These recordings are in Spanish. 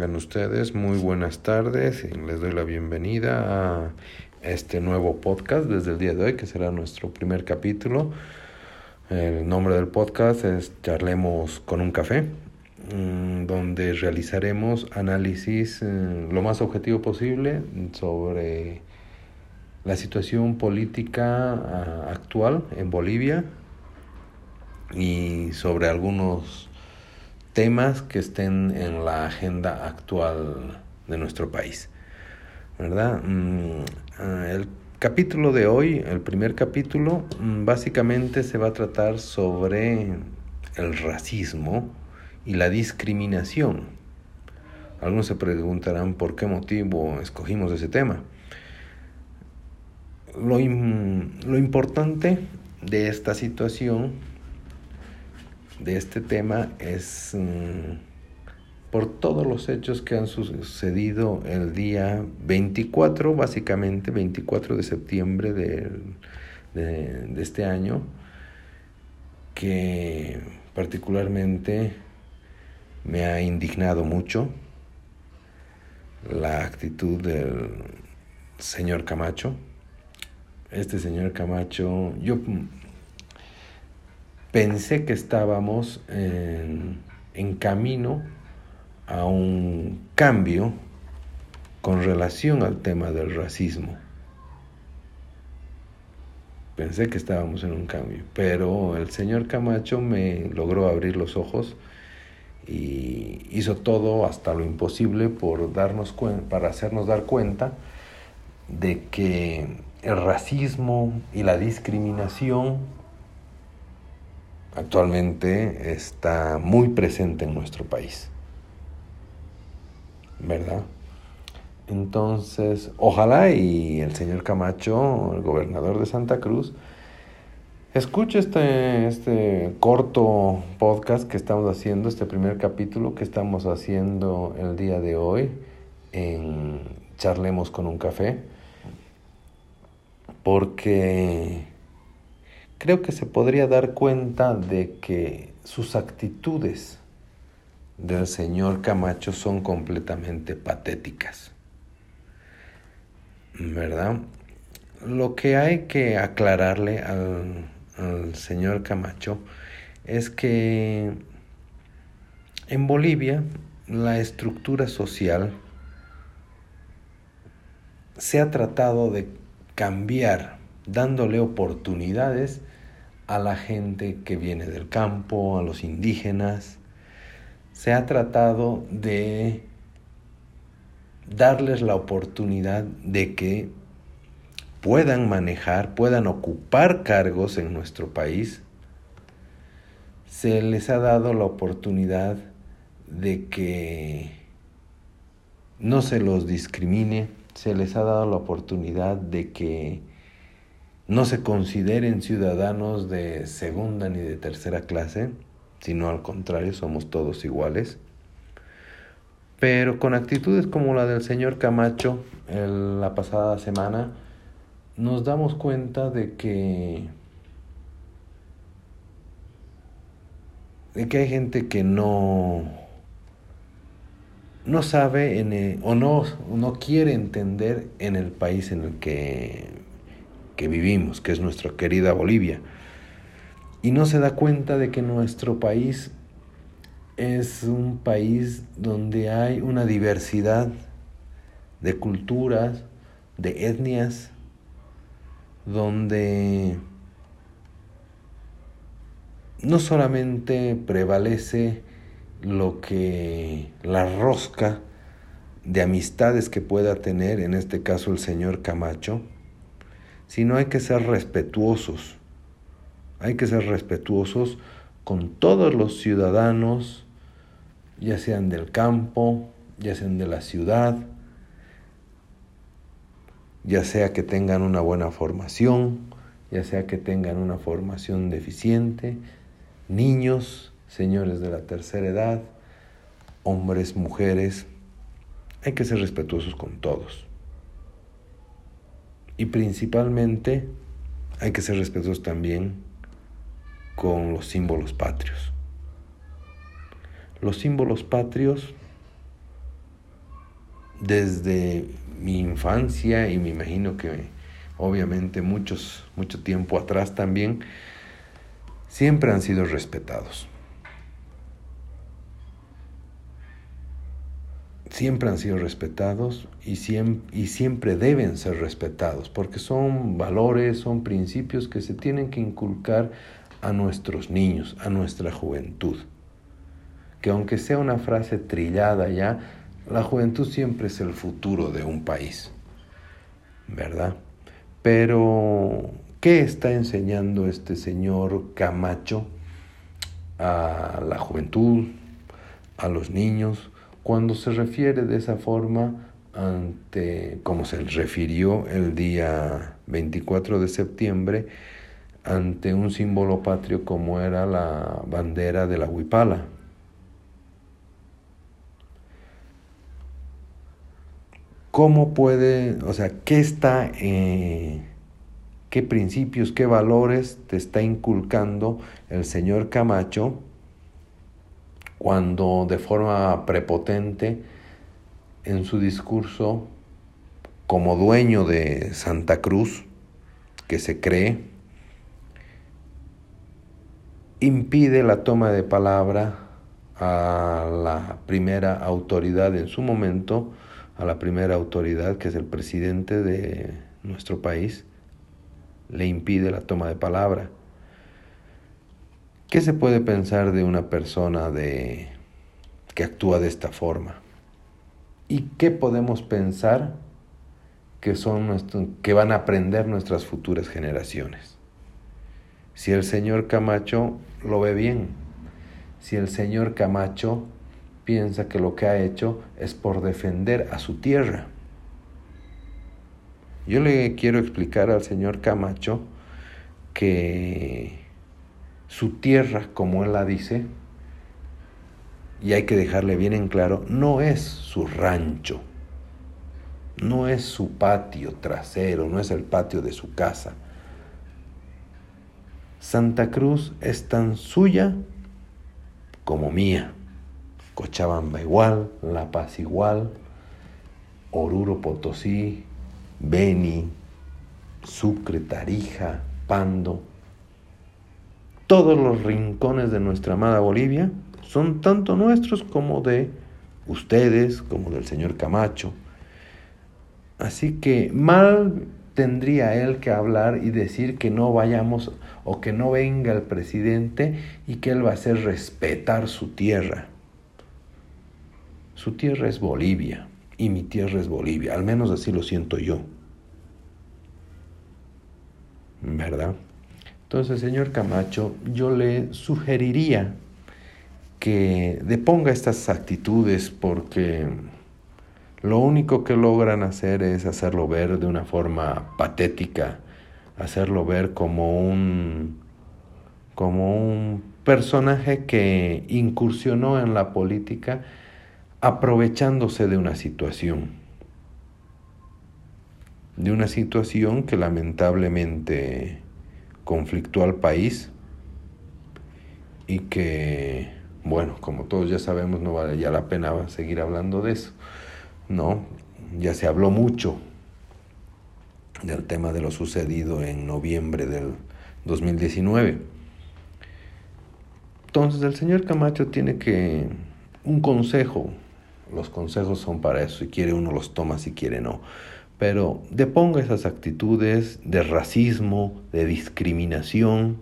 tengan ustedes? Muy buenas tardes les doy la bienvenida a este nuevo podcast desde el día de hoy, que será nuestro primer capítulo. El nombre del podcast es Charlemos con un café, mm, donde realizaremos análisis eh, lo más objetivo posible sobre la situación política ah, actual en Bolivia y sobre algunos temas que estén en la agenda actual de nuestro país. ¿Verdad? Mm, ah, el capítulo de hoy, el primer capítulo, mm, básicamente se va a tratar sobre el racismo y la discriminación. Algunos se preguntarán por qué motivo escogimos ese tema. Lo, lo importante de esta situación de este tema es mm, por todos los hechos que han sucedido el día 24, básicamente 24 de septiembre de, de este año, que particularmente me ha indignado mucho la actitud del señor Camacho. Este señor Camacho, yo pensé que estábamos en, camino a un cambio con relación al tema del racismo. Pensé que estábamos en un cambio, pero el señor Camacho me logró abrir los ojos y hizo todo hasta lo imposible por darnos para hacernos dar cuenta de que el racismo y la discriminación actualmente está muy presente en nuestro país. ¿Verdad? Entonces, ojalá y el señor Camacho, el gobernador de Santa Cruz, escuche este, este corto podcast que estamos haciendo, este primer capítulo que estamos haciendo el día de hoy en Charlemos con un café, porque creo que se podría dar cuenta de que sus actitudes del señor Camacho son completamente patéticas. ¿Verdad? Lo que hay que aclararle al, señor Camacho es que en Bolivia la estructura social se ha tratado de cambiar dándole oportunidades a la gente que viene del campo, a los indígenas. Se ha tratado de darles la oportunidad de que puedan manejar, puedan ocupar cargos en nuestro país. Se les ha dado la oportunidad de que no se los discrimine, se les ha dado la oportunidad de que no se consideren ciudadanos de segunda ni de tercera clase, sino al contrario, somos todos iguales. Pero con actitudes como la del señor Camacho la pasada semana, nos damos cuenta de que de que hay gente que no no sabe en o no, no quiere entender en el país en el que que vivimos, que es nuestra querida Bolivia. Y no se da cuenta de que nuestro país es un país donde hay una diversidad de culturas, de etnias, donde no solamente prevalece lo que la rosca de amistades que pueda tener, en este caso el señor Camacho, sino hay que ser respetuosos. Hay que ser respetuosos con todos los ciudadanos, ya sean del campo, ya sean de la ciudad, ya sea que tengan una buena formación, ya sea que tengan una formación deficiente, niños, señores de la tercera edad, hombres, mujeres, hay que ser respetuosos con todos. Y principalmente hay que ser respetuosos también con los símbolos patrios. Los símbolos patrios desde mi infancia y me imagino que obviamente muchos, mucho tiempo atrás también, siempre han sido respetados. Siempre han sido respetados y siempre, y siempre deben ser respetados, porque son valores, son principios que se tienen que inculcar a nuestros niños, a nuestra juventud. Que aunque sea una frase trillada ya, la juventud siempre es el futuro de un país, ¿verdad? Pero, ¿qué está enseñando este señor Camacho a la juventud, a los niños, cuando se refiere de esa forma ante, como se refirió el día 24 de septiembre, ante un símbolo patrio como era la bandera de la Huipala? ¿Cómo puede, o sea, qué está, eh, qué principios, qué valores te está inculcando el señor Camacho cuando de forma prepotente en su discurso como dueño de Santa Cruz, que se cree, impide la toma de palabra a la primera autoridad en su momento, a la primera autoridad, que es el presidente de nuestro país, le impide la toma de palabra. ¿Qué se puede pensar de una persona de, que actúa de esta forma? ¿Y qué podemos pensar que, son que van a aprender nuestras futuras generaciones? Si el señor Camacho lo ve bien, si el señor Camacho piensa que lo que ha hecho es por defender a su tierra. Yo le quiero explicar al señor Camacho que su tierra, como él la dice, y hay que dejarle bien en claro, no es su rancho, no es su patio trasero, no es el patio de su casa. Santa Cruz es tan suya como mía. Cochabamba igual, La Paz igual, Oruro Potosí, Beni, Sucre, Tarija, Pando. Todos los rincones de nuestra amada Bolivia son tanto nuestros como de ustedes, como del señor Camacho. Así que mal tendría él que hablar y decir que no vayamos o que no venga el presidente y que él va a hacer respetar su tierra. Su tierra es Bolivia y mi tierra es Bolivia, al menos así lo siento yo. ¿Verdad? Entonces, señor Camacho, yo le sugeriría que deponga estas actitudes porque lo único que logran hacer es hacerlo ver de una forma patética, hacerlo ver como un como un personaje que incursionó en la política aprovechándose de una situación, de una situación que lamentablemente conflictó al país y que, bueno, como todos ya sabemos, no vale ya la pena seguir hablando de eso, ¿no? Ya se habló mucho del tema de lo sucedido en noviembre del 2019. Entonces el señor Camacho tiene que un consejo los consejos son para eso, si quiere uno los toma, si quiere no. Pero deponga esas actitudes de racismo, de discriminación,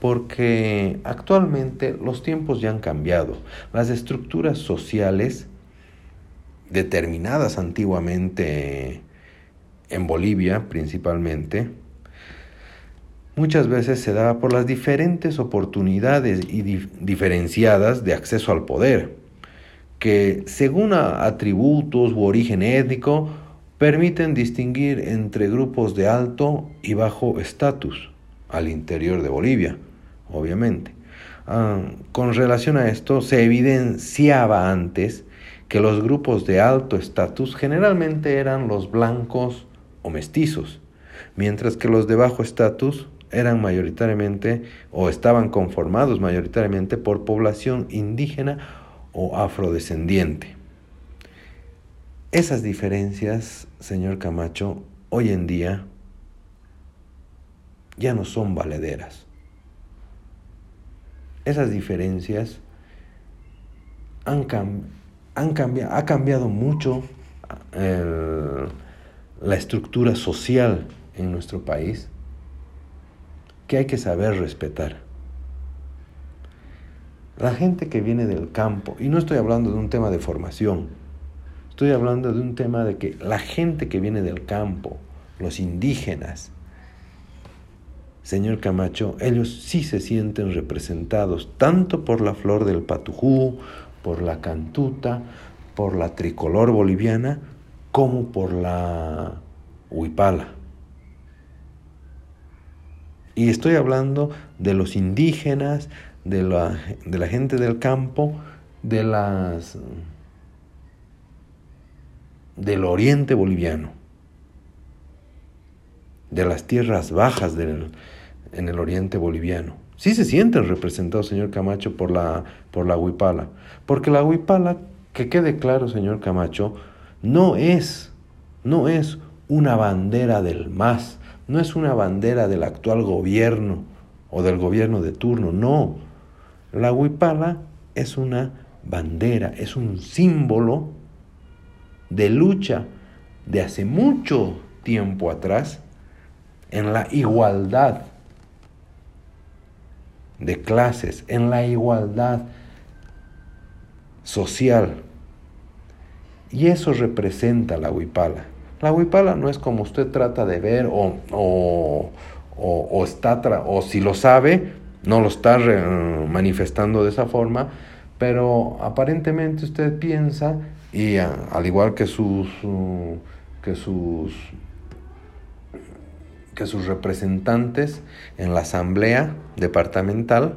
porque actualmente los tiempos ya han cambiado. Las estructuras sociales determinadas antiguamente en Bolivia principalmente, muchas veces se daba por las diferentes oportunidades y diferenciadas de acceso al poder que según atributos u origen étnico permiten distinguir entre grupos de alto y bajo estatus al interior de Bolivia, obviamente. Ah, con relación a esto, se evidenciaba antes que los grupos de alto estatus generalmente eran los blancos o mestizos, mientras que los de bajo estatus eran mayoritariamente o estaban conformados mayoritariamente por población indígena o afrodescendiente. Esas diferencias, señor Camacho, hoy en día ya no son valederas. Esas diferencias han, han cambiado, ha cambiado mucho la estructura social en nuestro país que hay que saber respetar. La gente que viene del campo, y no estoy hablando de un tema de formación, estoy hablando de un tema de que la gente que viene del campo, los indígenas, señor Camacho, ellos sí se sienten representados tanto por la flor del patujú, por la cantuta, por la tricolor boliviana, como por la huipala. Y estoy hablando de los indígenas, de la, de la gente del campo, de las del oriente boliviano, de las tierras bajas del, en el oriente boliviano. Sí se sienten representados, señor Camacho, por la, por la huipala. Porque la huipala, que quede claro, señor Camacho, no es, no es una bandera del MAS, no es una bandera del actual gobierno o del gobierno de turno, no. La huipala es una bandera, es un símbolo de lucha de hace mucho tiempo atrás en la igualdad de clases, en la igualdad social. Y eso representa la huipala. La huipala no es como usted trata de ver o, o, o, está o si lo sabe, no lo está manifestando de esa forma, pero aparentemente usted piensa, y al igual que sus, que sus, que sus representantes en la asamblea departamental,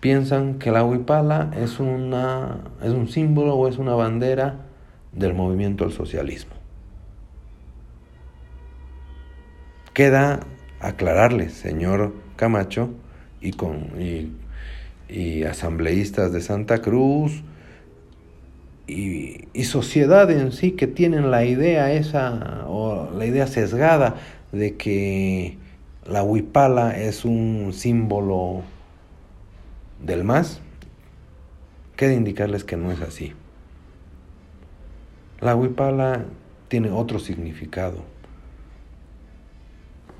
piensan que la huipala es, una, es un símbolo o es una bandera del movimiento al socialismo. Queda aclararle, señor Camacho, y, con, y, asambleístas de Santa Cruz, y, sociedad en sí que tienen la idea esa, o la idea sesgada de que la huipala es un símbolo del más, queda indicarles que no es así. La huipala tiene otro significado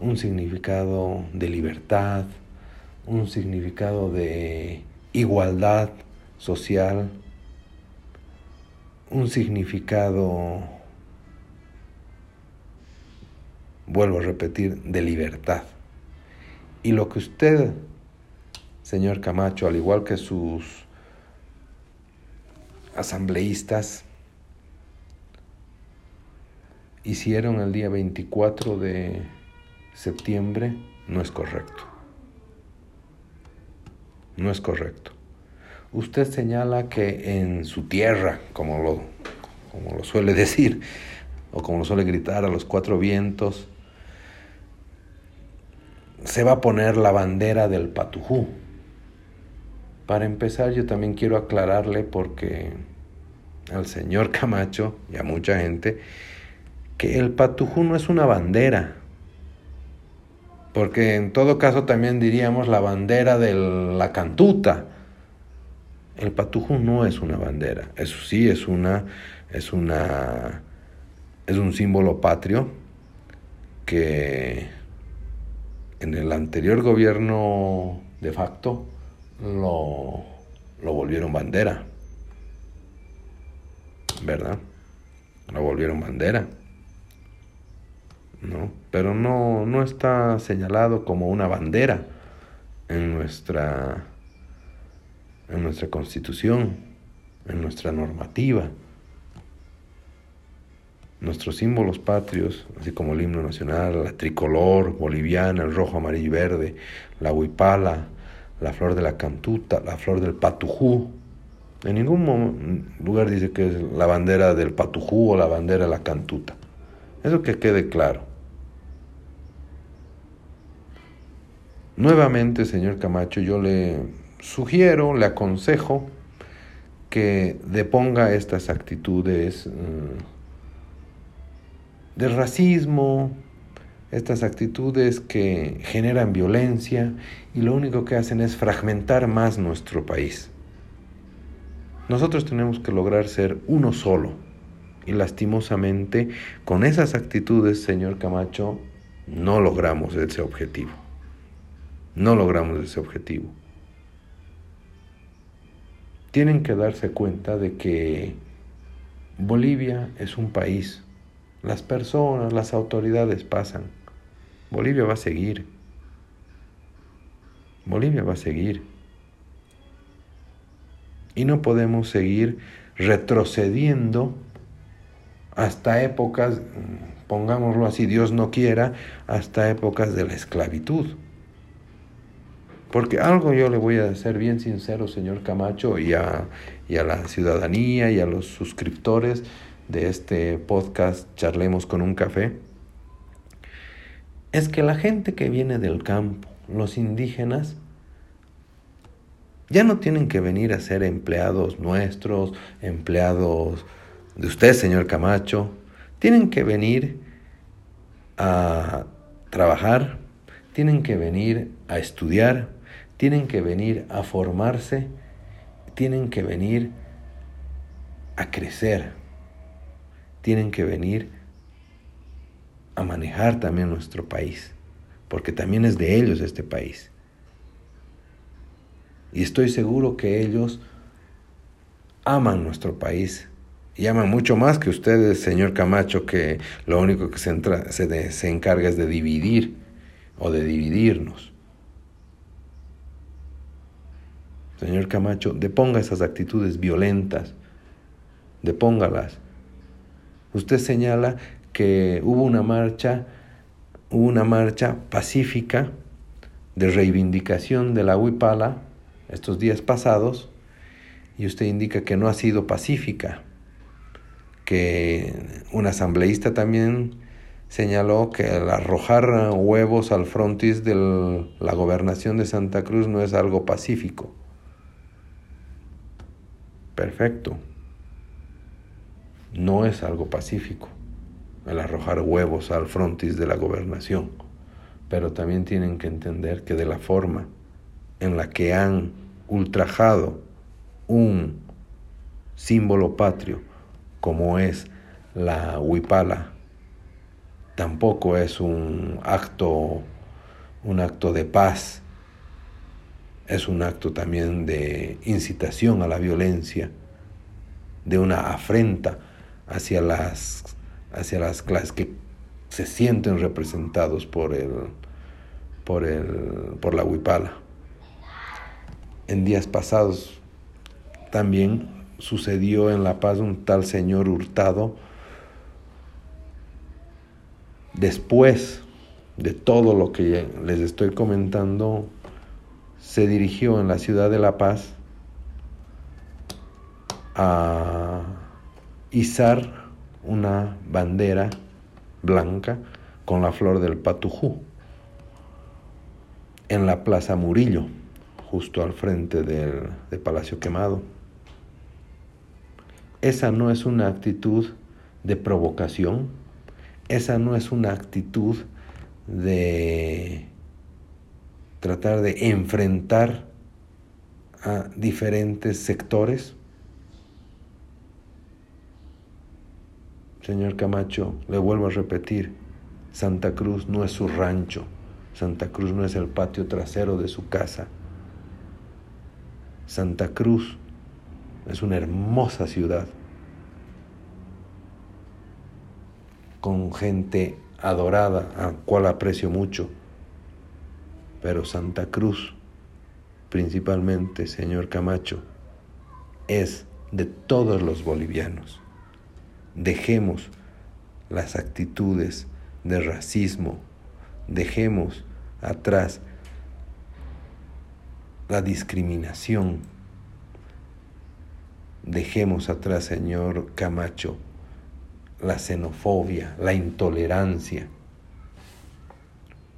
un significado de libertad, un significado de igualdad social, un significado, vuelvo a repetir, de libertad. Y lo que usted, señor Camacho, al igual que sus asambleístas, hicieron el día 24 de septiembre no es correcto. No es correcto. Usted señala que en su tierra, como lo, como lo suele decir, o como lo suele gritar a los cuatro vientos, se va a poner la bandera del patujú. Para empezar, yo también quiero aclararle porque al señor Camacho y a mucha gente que el patujú no es una bandera, porque en todo caso también diríamos la bandera de la cantuta. El patujo no es una bandera, eso sí es una es una es un símbolo patrio que en el anterior gobierno de facto lo, lo volvieron bandera. ¿Verdad? Lo volvieron bandera. ¿no? Pero no, no está señalado como una bandera en nuestra, en nuestra constitución, en nuestra normativa. Nuestros símbolos patrios, así como el himno nacional, la tricolor boliviana, el rojo, amarillo y verde, la huipala, la flor de la cantuta, la flor del patujú. En ningún lugar dice que es la bandera del patujú o la bandera de la cantuta. Eso que quede claro. Nuevamente, señor Camacho, yo le sugiero, le aconsejo que deponga estas actitudes mm, de racismo, estas actitudes que generan violencia y lo único que hacen es fragmentar más nuestro país. Nosotros tenemos que lograr ser uno solo y lastimosamente con esas actitudes, señor Camacho, no logramos ese objetivo. No logramos ese objetivo tienen que darse cuenta de que Bolivia es un país. Las personas, las autoridades pasan. Bolivia va a seguir. Bolivia va a seguir. Y no podemos seguir retrocediendo hasta épocas, pongámoslo así, Dios no quiera, hasta épocas de la esclavitud. Porque algo yo le voy a ser bien sincero, señor Camacho, y a, y a la ciudadanía y a los suscriptores de este podcast Charlemos con un café, es que la gente que viene del campo, los indígenas, ya no tienen que venir a ser empleados nuestros, empleados de usted, señor Camacho, tienen que venir a trabajar, tienen que venir a estudiar, tienen que venir a formarse, tienen que venir a crecer, tienen que venir a manejar también nuestro país, porque también es de ellos este país. Y estoy seguro que ellos aman nuestro país y aman mucho más que ustedes, señor Camacho, que lo único que se, se, encarga es de dividir o de dividirnos. Señor Camacho, deponga esas actitudes violentas, depóngalas. Usted señala que hubo una marcha, hubo una marcha pacífica de reivindicación de la Huipala estos días pasados y usted indica que no ha sido pacífica, que un asambleísta también señaló que el arrojar huevos al frontis de la gobernación de Santa Cruz no es algo pacífico. Perfecto. No es algo pacífico el arrojar huevos al frontis de la gobernación, pero también tienen que entender que de la forma en la que han ultrajado un símbolo patrio como es la huipala, tampoco es un acto un acto de paz es un acto también de incitación a la violencia, de una afrenta hacia las, hacia las clases que se sienten representados por, el, por, el, por la huipala. En días pasados también sucedió en La Paz un tal señor Hurtado, después de todo lo que les estoy comentando, se dirigió en la ciudad de La Paz a izar una bandera blanca con la flor del patujú en la Plaza Murillo, justo al frente del, del Palacio Quemado. Esa no es una actitud de provocación, esa no es una actitud de tratar de enfrentar a diferentes sectores. Señor Camacho, le vuelvo a repetir, Santa Cruz no es su rancho, Santa Cruz no es el patio trasero de su casa. Santa Cruz es una hermosa ciudad con gente adorada, a cual aprecio mucho pero Santa Cruz, principalmente, señor Camacho, es de todos los bolivianos. Dejemos las actitudes de racismo, dejemos atrás la discriminación, dejemos atrás, señor Camacho, la xenofobia, la intolerancia.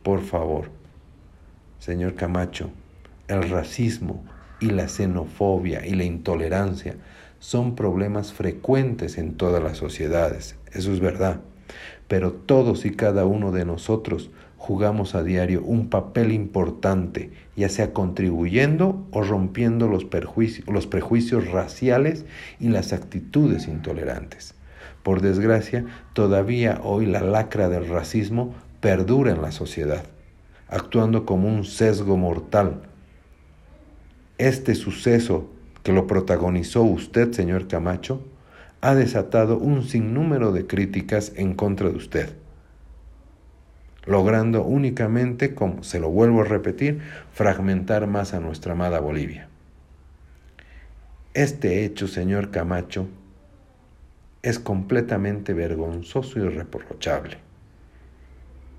Por favor señor Camacho, el racismo y la xenofobia y la intolerancia son problemas frecuentes en todas las sociedades, eso es verdad, pero todos y cada uno de nosotros jugamos a diario un papel importante, ya sea contribuyendo o rompiendo los, los prejuicios raciales y las actitudes intolerantes. Por desgracia, todavía hoy la lacra del racismo perdura en la sociedad, actuando como un sesgo mortal. Este suceso que lo protagonizó usted, señor Camacho, ha desatado un sinnúmero de críticas en contra de usted logrando únicamente, como se lo vuelvo a repetir, fragmentar más a nuestra amada Bolivia. Este hecho, señor Camacho, es completamente vergonzoso y reprochable.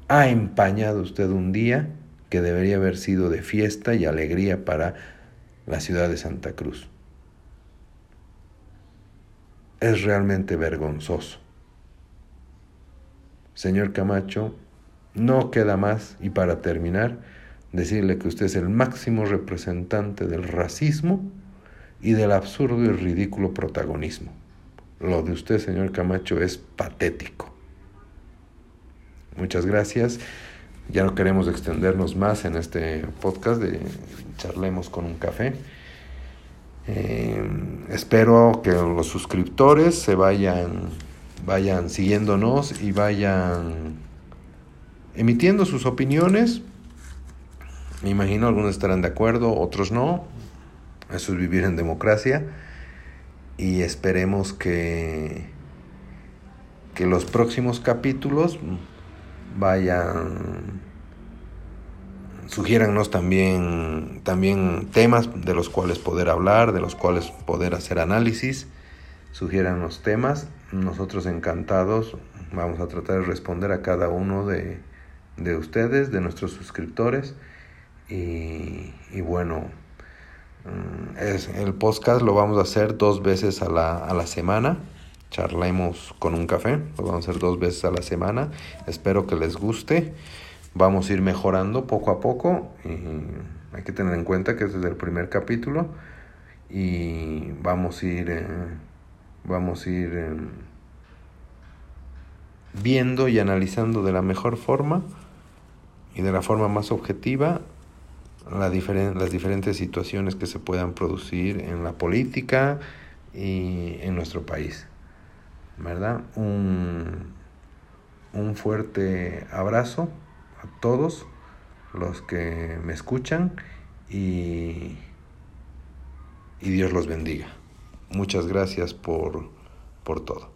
Ha empañado usted un día que debería haber sido de fiesta y alegría para la ciudad de Santa Cruz. Es realmente vergonzoso. Señor Camacho, no queda más, y para terminar, decirle que usted es el máximo representante del racismo y del absurdo y ridículo protagonismo. Lo de usted, señor Camacho, es patético. Muchas gracias. Ya no queremos extendernos más en este podcast de Charlemos con un café. Eh, espero que los suscriptores se vayan, vayan siguiéndonos y vayan emitiendo sus opiniones. Me imagino algunos estarán de acuerdo, otros no. Eso es vivir en democracia. Y esperemos que, que los próximos capítulos vayan sugiérannos también, también temas de los cuales poder hablar, de los cuales poder hacer análisis. Sugiéranos temas. Nosotros encantados vamos a tratar de responder a cada uno de, de ustedes, de nuestros suscriptores. Y, bueno, mm, es, el podcast lo vamos a hacer dos veces a la, a la semana. Charlemos con un café, lo vamos a hacer dos veces a la semana. Espero que les guste. Vamos a ir mejorando poco a poco. Y hay que tener en cuenta que este es el primer capítulo. Y vamos a ir, eh, vamos a ir eh, viendo y analizando de la mejor forma y de la forma más objetiva la las diferentes situaciones que se puedan producir en la política y en nuestro país. ¿Verdad? Un, un fuerte abrazo a todos los que me escuchan y, y Dios los bendiga. Muchas gracias por, por todo.